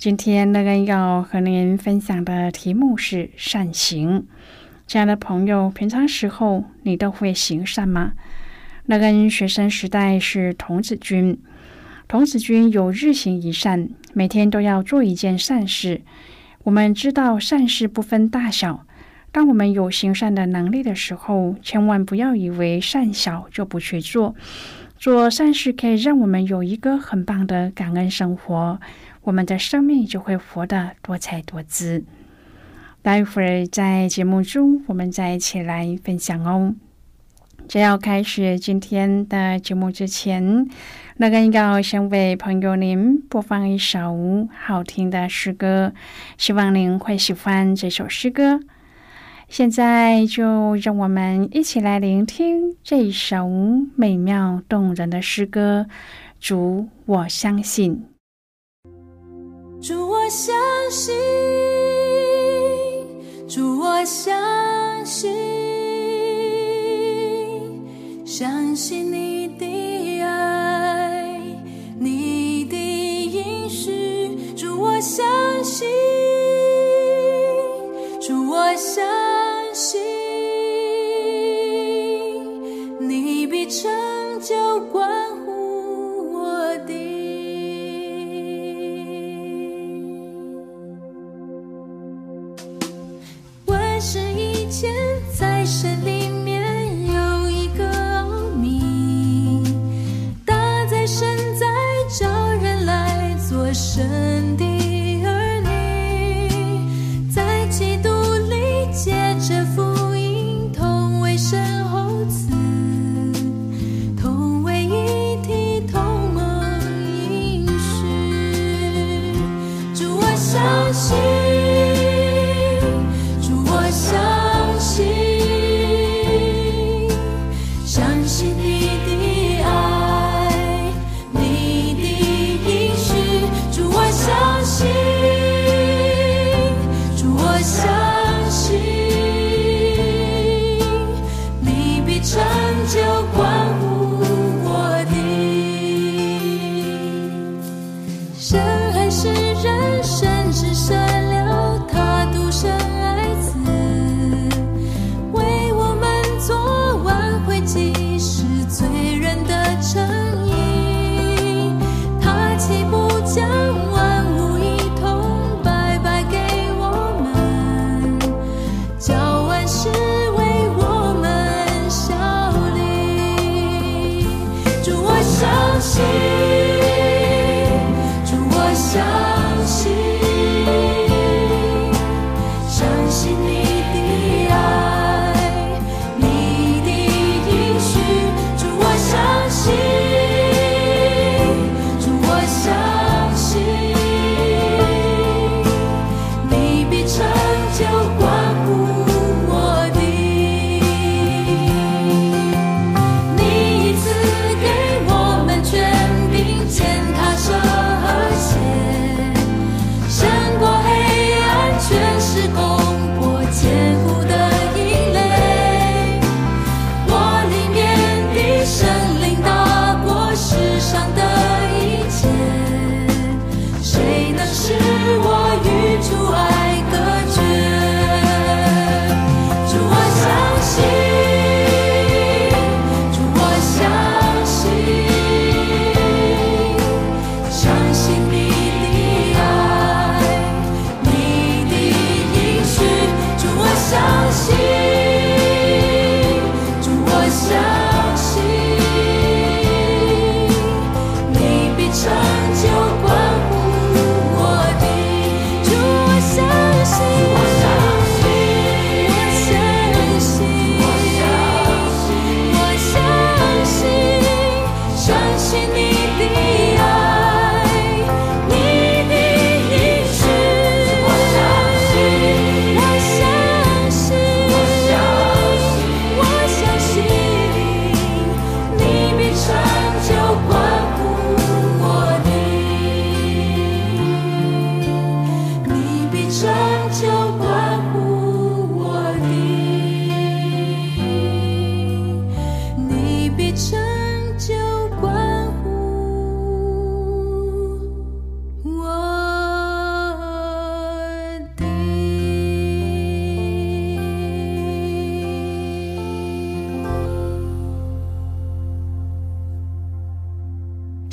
今天乐恩要和您分享的题目是善行。亲爱的朋友，平常时候你都会行善吗？乐恩学生时代是童子军，童子军有日行一善，每天都要做一件善事。我们知道善事不分大小，当我们有行善的能力的时候，千万不要以为善小就不去做。做善事可以让我们有一个很棒的感恩生活。我们的生命就会活得多彩多姿。待会儿在节目中，我们再一起来分享哦。在要开始今天的节目之前，那个要先为朋友您播放一首好听的诗歌，希望您会喜欢这首诗歌。现在就让我们一起来聆听这首美妙动人的诗歌。主，我相信。祝我相信，祝我相信，相信你的爱，你的应许。祝我相信，祝我相信，你必成就关。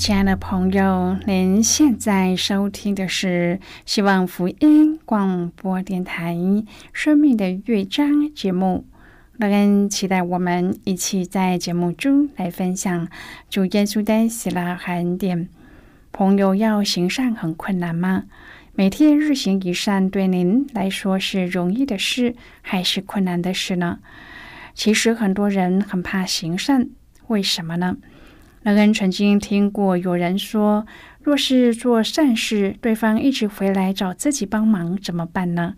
亲爱的朋友，您现在收听的是希望福音广播电台《生命的乐章》节目。乐恩期待我们一起在节目中来分享主耶稣的喜乐和恩典。朋友，要行善很困难吗？每天日行一善，对您来说是容易的事，还是困难的事呢？其实很多人很怕行善，为什么呢？乐恩曾经听过有人说，若是做善事，对方一直回来找自己帮忙，怎么办呢？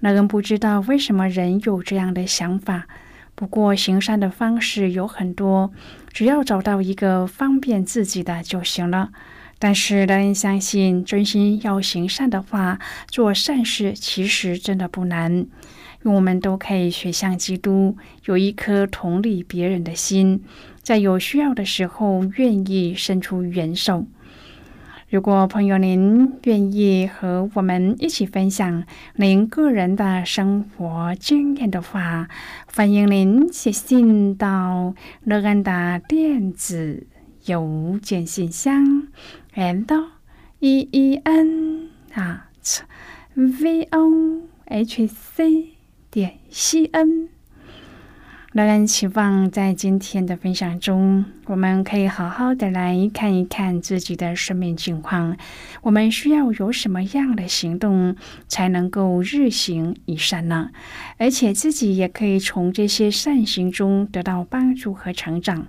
乐恩不知道为什么人有这样的想法。不过行善的方式有很多，只要找到一个方便自己的就行了。但是，乐恩相信，真心要行善的话，做善事其实真的不难。因为我们都可以学像基督，有一颗同理别人的心，在有需要的时候愿意伸出援手。如果朋友您愿意和我们一起分享您个人的生活经验的话，欢迎您写信到乐安的电子邮件信箱。and e e n 啊，v o h c 点 c n。仍然期望在今天的分享中，我们可以好好的来看一看自己的生命境况。我们需要有什么样的行动，才能够日行一善呢？而且自己也可以从这些善行中得到帮助和成长。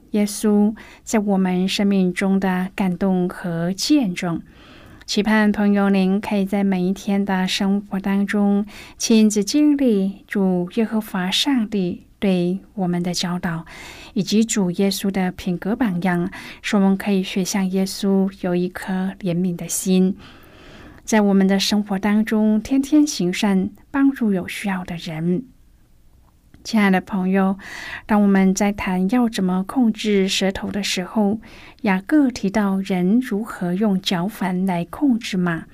耶稣在我们生命中的感动和见证，期盼朋友您可以在每一天的生活当中亲自经历主耶和华上帝对我们的教导，以及主耶稣的品格榜样，使我们可以学像耶稣有一颗怜悯的心，在我们的生活当中天天行善，帮助有需要的人。亲爱的朋友，当我们在谈要怎么控制舌头的时候，雅各提到人如何用脚反来控制马，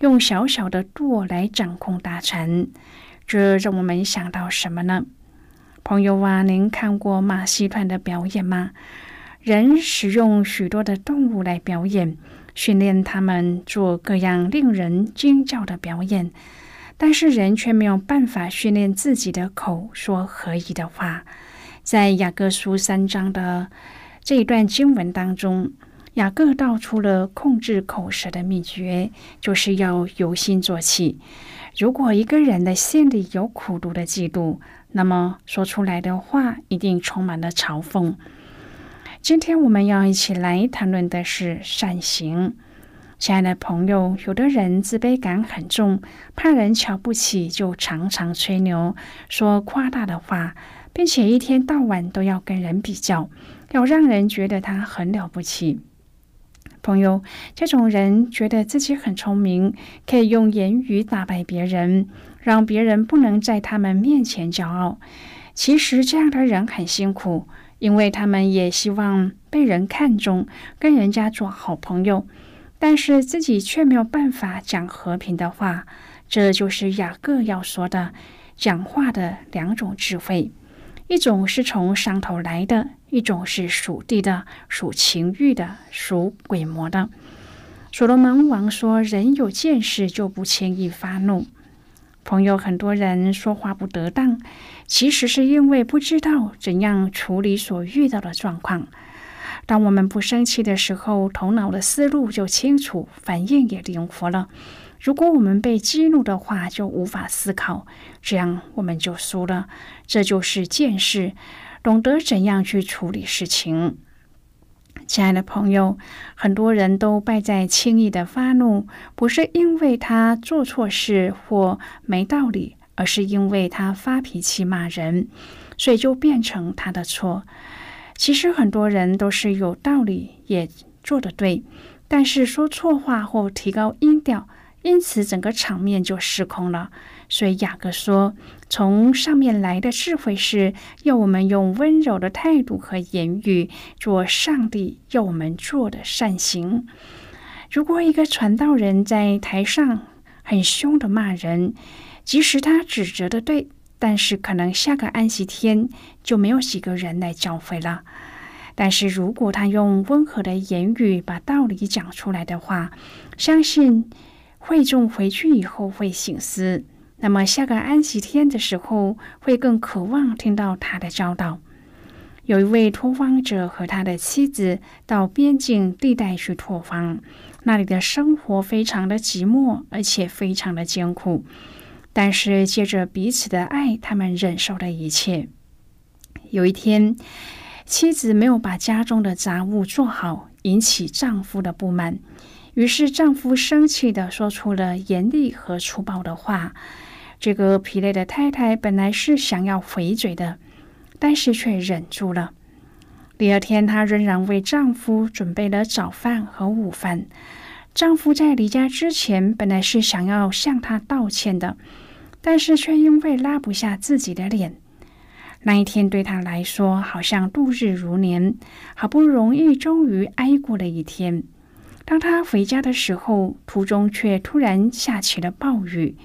用小小的舵来掌控大船。这让我们想到什么呢？朋友啊，您看过马戏团的表演吗？人使用许多的动物来表演，训练他们做各样令人惊叫的表演。但是人却没有办法训练自己的口说合宜的话。在雅各书三章的这一段经文当中，雅各道出了控制口舌的秘诀，就是要由心做起。如果一个人的心里有苦毒的嫉妒，那么说出来的话一定充满了嘲讽。今天我们要一起来谈论的是善行。亲爱的朋友，有的人自卑感很重，怕人瞧不起，就常常吹牛，说夸大的话，并且一天到晚都要跟人比较，要让人觉得他很了不起。朋友，这种人觉得自己很聪明，可以用言语打败别人，让别人不能在他们面前骄傲。其实这样的人很辛苦，因为他们也希望被人看重，跟人家做好朋友。但是自己却没有办法讲和平的话，这就是雅各要说的讲话的两种智慧：一种是从上头来的，一种是属地的、属情欲的、属鬼魔的。所罗门王说：“人有见识就不轻易发怒。”朋友，很多人说话不得当，其实是因为不知道怎样处理所遇到的状况。当我们不生气的时候，头脑的思路就清楚，反应也灵活了。如果我们被激怒的话，就无法思考，这样我们就输了。这就是见识，懂得怎样去处理事情。亲爱的朋友，很多人都败在轻易的发怒，不是因为他做错事或没道理，而是因为他发脾气骂人，所以就变成他的错。其实很多人都是有道理，也做得对，但是说错话或提高音调，因此整个场面就失控了。所以雅各说：“从上面来的智慧是要我们用温柔的态度和言语做上帝要我们做的善行。如果一个传道人在台上很凶的骂人，即使他指责的对，但是可能下个安息天就没有几个人来教会了。但是如果他用温和的言语把道理讲出来的话，相信会众回去以后会醒思。”那么下个安息天的时候，会更渴望听到他的教导。有一位拓荒者和他的妻子到边境地带去拓荒，那里的生活非常的寂寞，而且非常的艰苦。但是借着彼此的爱，他们忍受了一切。有一天，妻子没有把家中的杂物做好，引起丈夫的不满，于是丈夫生气的说出了严厉和粗暴的话。这个疲累的太太本来是想要回嘴的，但是却忍住了。第二天，她仍然为丈夫准备了早饭和午饭。丈夫在离家之前，本来是想要向她道歉的，但是却因为拉不下自己的脸。那一天对他来说，好像度日如年，好不容易终于挨过了一天。当他回家的时候，途中却突然下起了暴雨。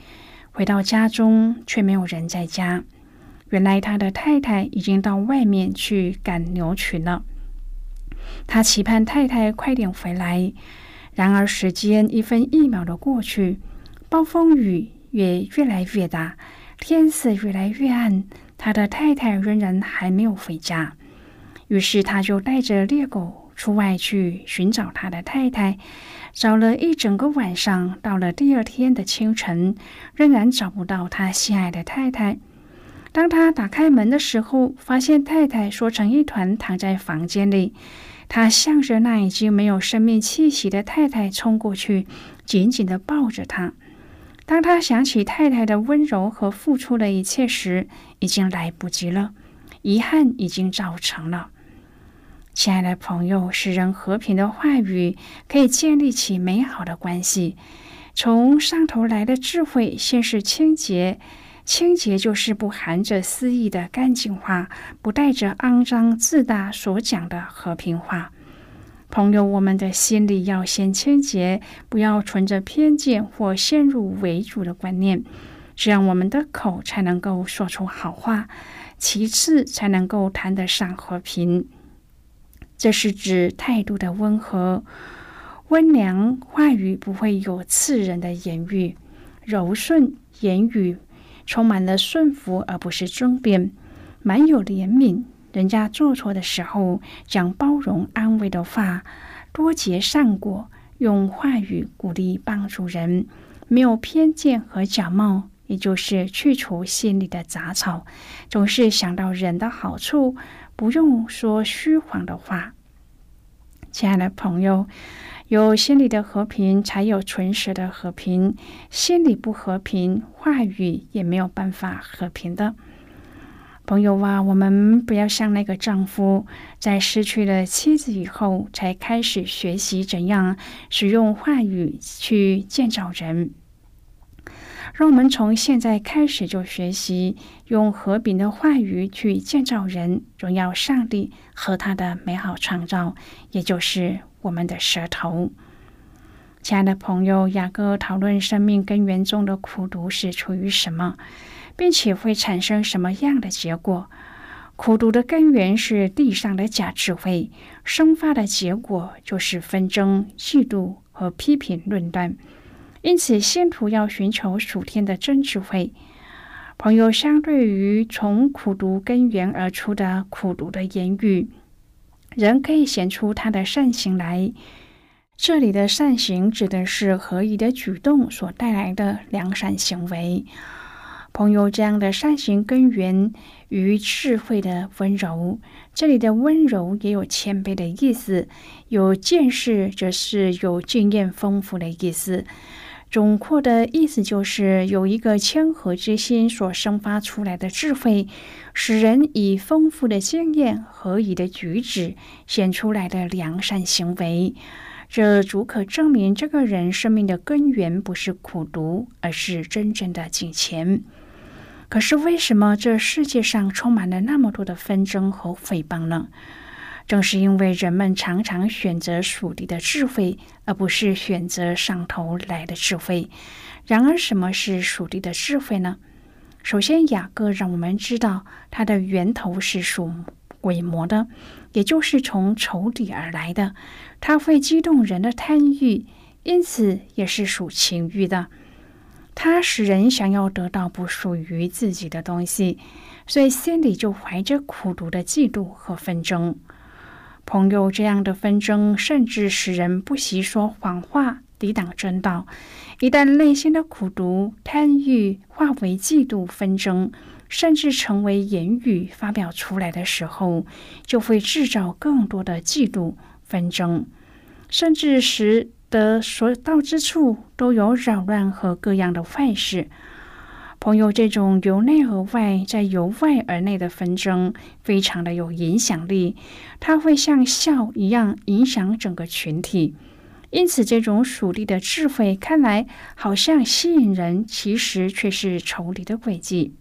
回到家中，却没有人在家。原来他的太太已经到外面去赶牛群了。他期盼太太快点回来，然而时间一分一秒的过去，暴风雨也越来越大，天色越来越暗，他的太太仍然还没有回家。于是他就带着猎狗出外去寻找他的太太。找了一整个晚上，到了第二天的清晨，仍然找不到他心爱的太太。当他打开门的时候，发现太太缩成一团躺在房间里。他向着那已经没有生命气息的太太冲过去，紧紧地抱着她。当他想起太太的温柔和付出的一切时，已经来不及了，遗憾已经造成了。亲爱的朋友，使人和平的话语可以建立起美好的关系。从上头来的智慧，先是清洁，清洁就是不含着私意的干净话，不带着肮脏自大所讲的和平话。朋友，我们的心里要先清洁，不要存着偏见或先入为主的观念，这样我们的口才能够说出好话，其次才能够谈得上和平。这是指态度的温和、温良，话语不会有刺人的言语，柔顺言语充满了顺服，而不是争辩，满有怜悯。人家做错的时候，讲包容安慰的话，多结善果，用话语鼓励帮助人，没有偏见和假冒，也就是去除心里的杂草，总是想到人的好处。不用说虚谎的话，亲爱的朋友，有心里的和平，才有纯实的和平。心里不和平，话语也没有办法和平的。朋友啊，我们不要像那个丈夫，在失去了妻子以后，才开始学习怎样使用话语去建造人。让我们从现在开始就学习用和平的话语去建造人，荣耀上帝和他的美好创造，也就是我们的舌头。亲爱的朋友，雅各讨论生命根源中的苦毒是出于什么，并且会产生什么样的结果？苦毒的根源是地上的假智慧，生发的结果就是纷争、嫉妒和批评、论断。因此，信徒要寻求属天的真智慧。朋友，相对于从苦读根源而出的苦读的言语，人可以显出他的善行来。这里的善行指的是合宜的举动所带来的良善行为。朋友，这样的善行根源于智慧的温柔。这里的温柔也有谦卑的意思，有见识则是有经验丰富的意思。总括的意思就是，有一个谦和之心所生发出来的智慧，使人以丰富的经验、合宜的举止显出来的良善行为，这足可证明这个人生命的根源不是苦读，而是真正的金钱。可是，为什么这世界上充满了那么多的纷争和诽谤呢？正是因为人们常常选择属地的智慧，而不是选择上头来的智慧。然而，什么是属地的智慧呢？首先，雅各让我们知道，它的源头是属鬼魔的，也就是从仇敌而来的。它会激动人的贪欲，因此也是属情欲的。它使人想要得到不属于自己的东西，所以心里就怀着苦毒的嫉妒和纷争。朋友，这样的纷争甚至使人不惜说谎话，抵挡正道。一旦内心的苦毒、贪欲化为嫉妒、纷争，甚至成为言语发表出来的时候，就会制造更多的嫉妒、纷争，甚至使的所到之处都有扰乱和各样的坏事。朋友，这种由内而外，再由外而内的纷争，非常的有影响力。它会像笑一样影响整个群体。因此，这种属地的智慧看来好像吸引人，其实却是仇敌的诡计。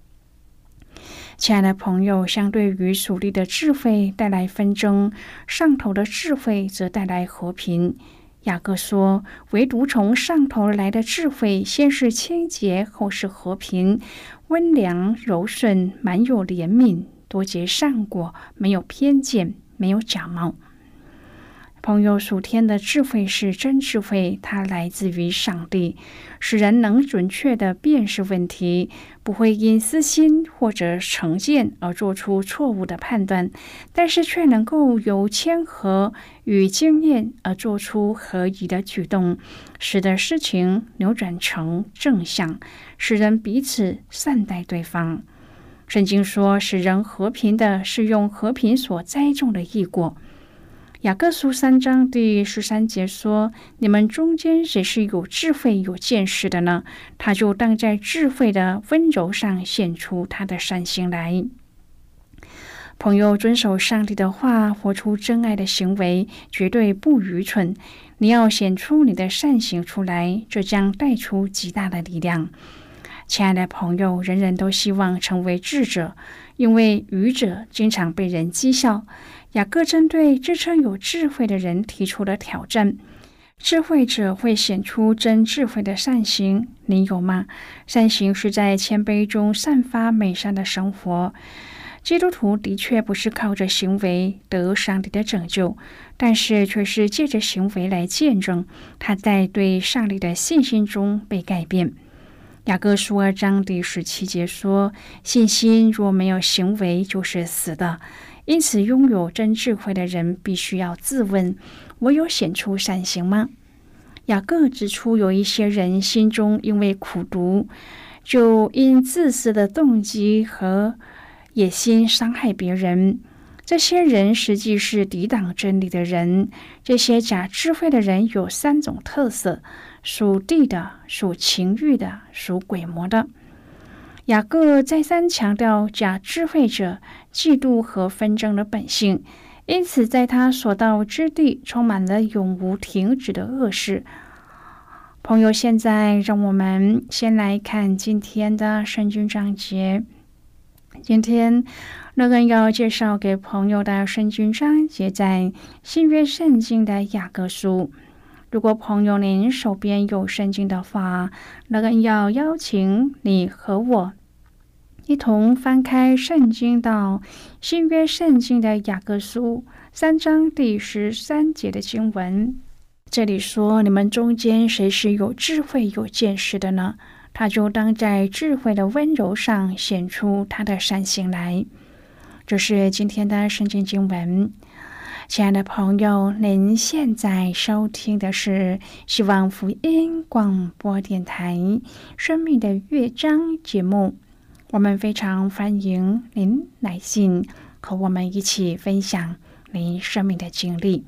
亲爱的朋友，相对于属地的智慧带来纷争，上头的智慧则带来和平。雅各说：“唯独从上头来的智慧，先是清洁，后是和平，温良柔顺，满有怜悯，多结善果，没有偏见，没有假冒。”朋友，属天的智慧是真智慧，它来自于上帝，使人能准确的辨识问题，不会因私心或者成见而做出错误的判断，但是却能够由谦和与经验而做出合宜的举动，使得事情扭转成正向，使人彼此善待对方。圣经说，使人和平的是用和平所栽种的异果。雅各书三章第十三节说：“你们中间谁是有智慧、有见识的呢？他就当在智慧的温柔上显出他的善行来。”朋友，遵守上帝的话，活出真爱的行为，绝对不愚蠢。你要显出你的善行出来，这将带出极大的力量。亲爱的朋友，人人都希望成为智者，因为愚者经常被人讥笑。雅各针对自称有智慧的人提出了挑战：智慧者会显出真智慧的善行，你有吗？善行是在谦卑中散发美善的生活。基督徒的确不是靠着行为得上帝的拯救，但是却是借着行为来见证他在对上帝的信心中被改变。雅各书二章第十七节说：“信心若没有行为，就是死的。”因此，拥有真智慧的人必须要自问：我有显出善行吗？雅各指出，有一些人心中因为苦读，就因自私的动机和野心伤害别人。这些人实际是抵挡真理的人。这些假智慧的人有三种特色：属地的、属情欲的、属鬼魔的。雅各再三强调假智慧者嫉妒和纷争的本性，因此在他所到之地充满了永无停止的恶事。朋友，现在让我们先来看今天的圣经章节。今天乐根要介绍给朋友的圣经章节在新约圣经的雅各书。如果朋友您手边有圣经的话，乐根要邀请你和我。一同翻开圣经到新约圣经的雅各书三章第十三节的经文，这里说：“你们中间谁是有智慧、有见识的呢？他就当在智慧的温柔上显出他的善行来。”这是今天的圣经经文。亲爱的朋友，您现在收听的是希望福音广播电台《生命的乐章》节目。我们非常欢迎您来信和我们一起分享您生命的经历。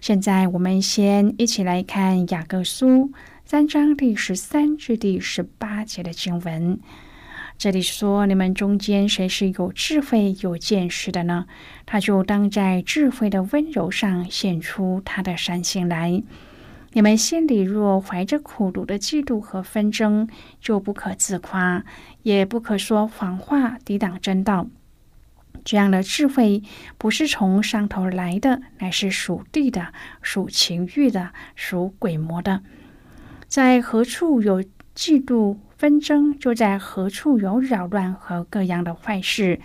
现在，我们先一起来看雅各书三章第十三至第十八节的经文。这里说：“你们中间谁是有智慧、有见识的呢？他就当在智慧的温柔上显出他的善行来。你们心里若怀着苦毒的嫉妒和纷争，就不可自夸，也不可说谎话，抵挡真道。这样的智慧不是从上头来的，乃是属地的、属情欲的、属鬼魔的。在何处有嫉妒？”纷争就在何处有扰乱和各样的坏事，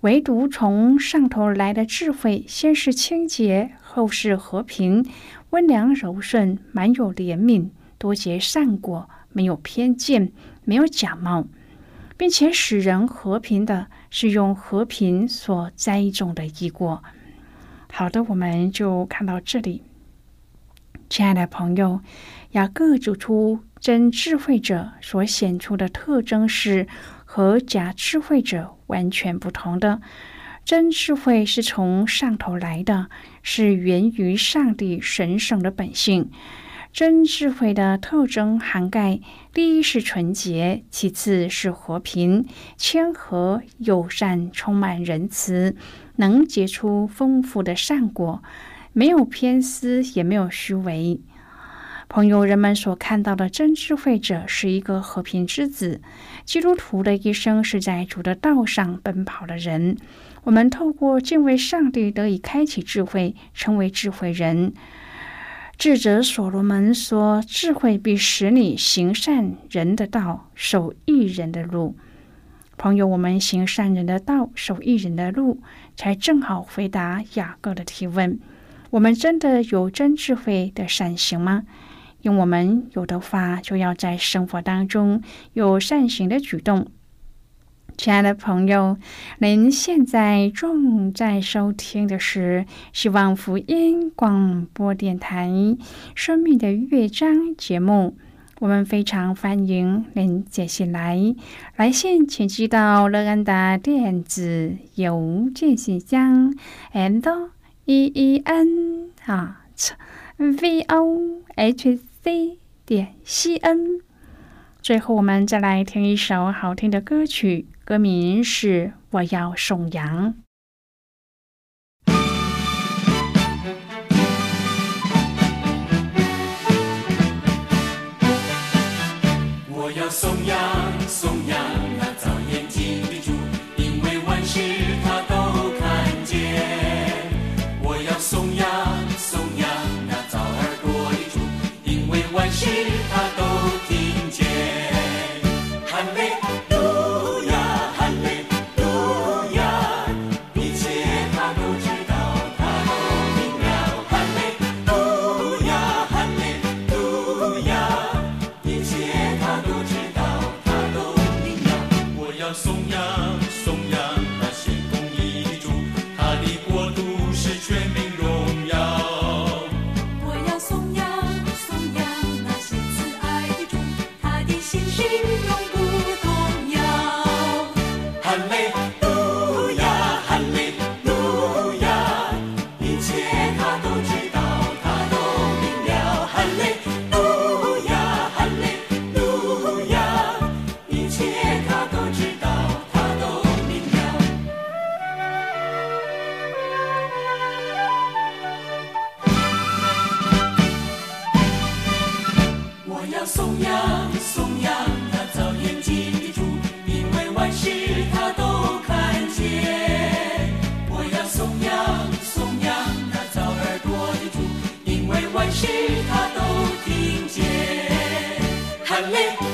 唯独从上头来的智慧，先是清洁，后是和平，温良柔顺，满有怜悯，多结善果，没有偏见，没有假冒，并且使人和平的，是用和平所栽种的一果。好的，我们就看到这里，亲爱的朋友，雅各指出。真智慧者所显出的特征是和假智慧者完全不同的。真智慧是从上头来的，是源于上帝神圣的本性。真智慧的特征涵盖：第一是纯洁，其次是和平、谦和、友善、充满仁慈，能结出丰富的善果，没有偏私，也没有虚伪。朋友，人们所看到的真智慧者是一个和平之子。基督徒的一生是在主的道上奔跑的人。我们透过敬畏上帝得以开启智慧，成为智慧人。智者所罗门说：“智慧必使你行善人的道，守义人的路。”朋友，我们行善人的道，守义人的路，才正好回答雅各的提问：我们真的有真智慧的善行吗？用我们有的话，就要在生活当中有善行的举动。亲爱的朋友，您现在正在收听的是希望福音广播电台《生命的乐章》节目。我们非常欢迎您接下来来信，请寄到乐安的电子邮件信箱：and e e n 啊 v o h。C 点 C N。最后，我们再来听一首好听的歌曲，歌名是《我要颂扬》。我要颂扬，颂扬他都听我要颂扬颂扬他早眼睛的猪，因为万事他都看见。我要颂扬颂扬他早耳朵的主，因为万事他都听见。哈。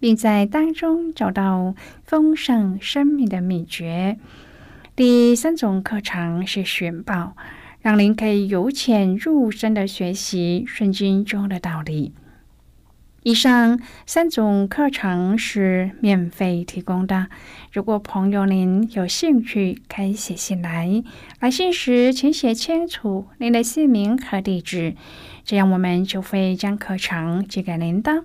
并在当中找到丰盛生命的秘诀。第三种课程是寻宝，让您可以由浅入深的学习圣经中的道理。以上三种课程是免费提供的。如果朋友您有兴趣，可以写信来。来信时请写清楚您的姓名和地址，这样我们就会将课程寄给您的。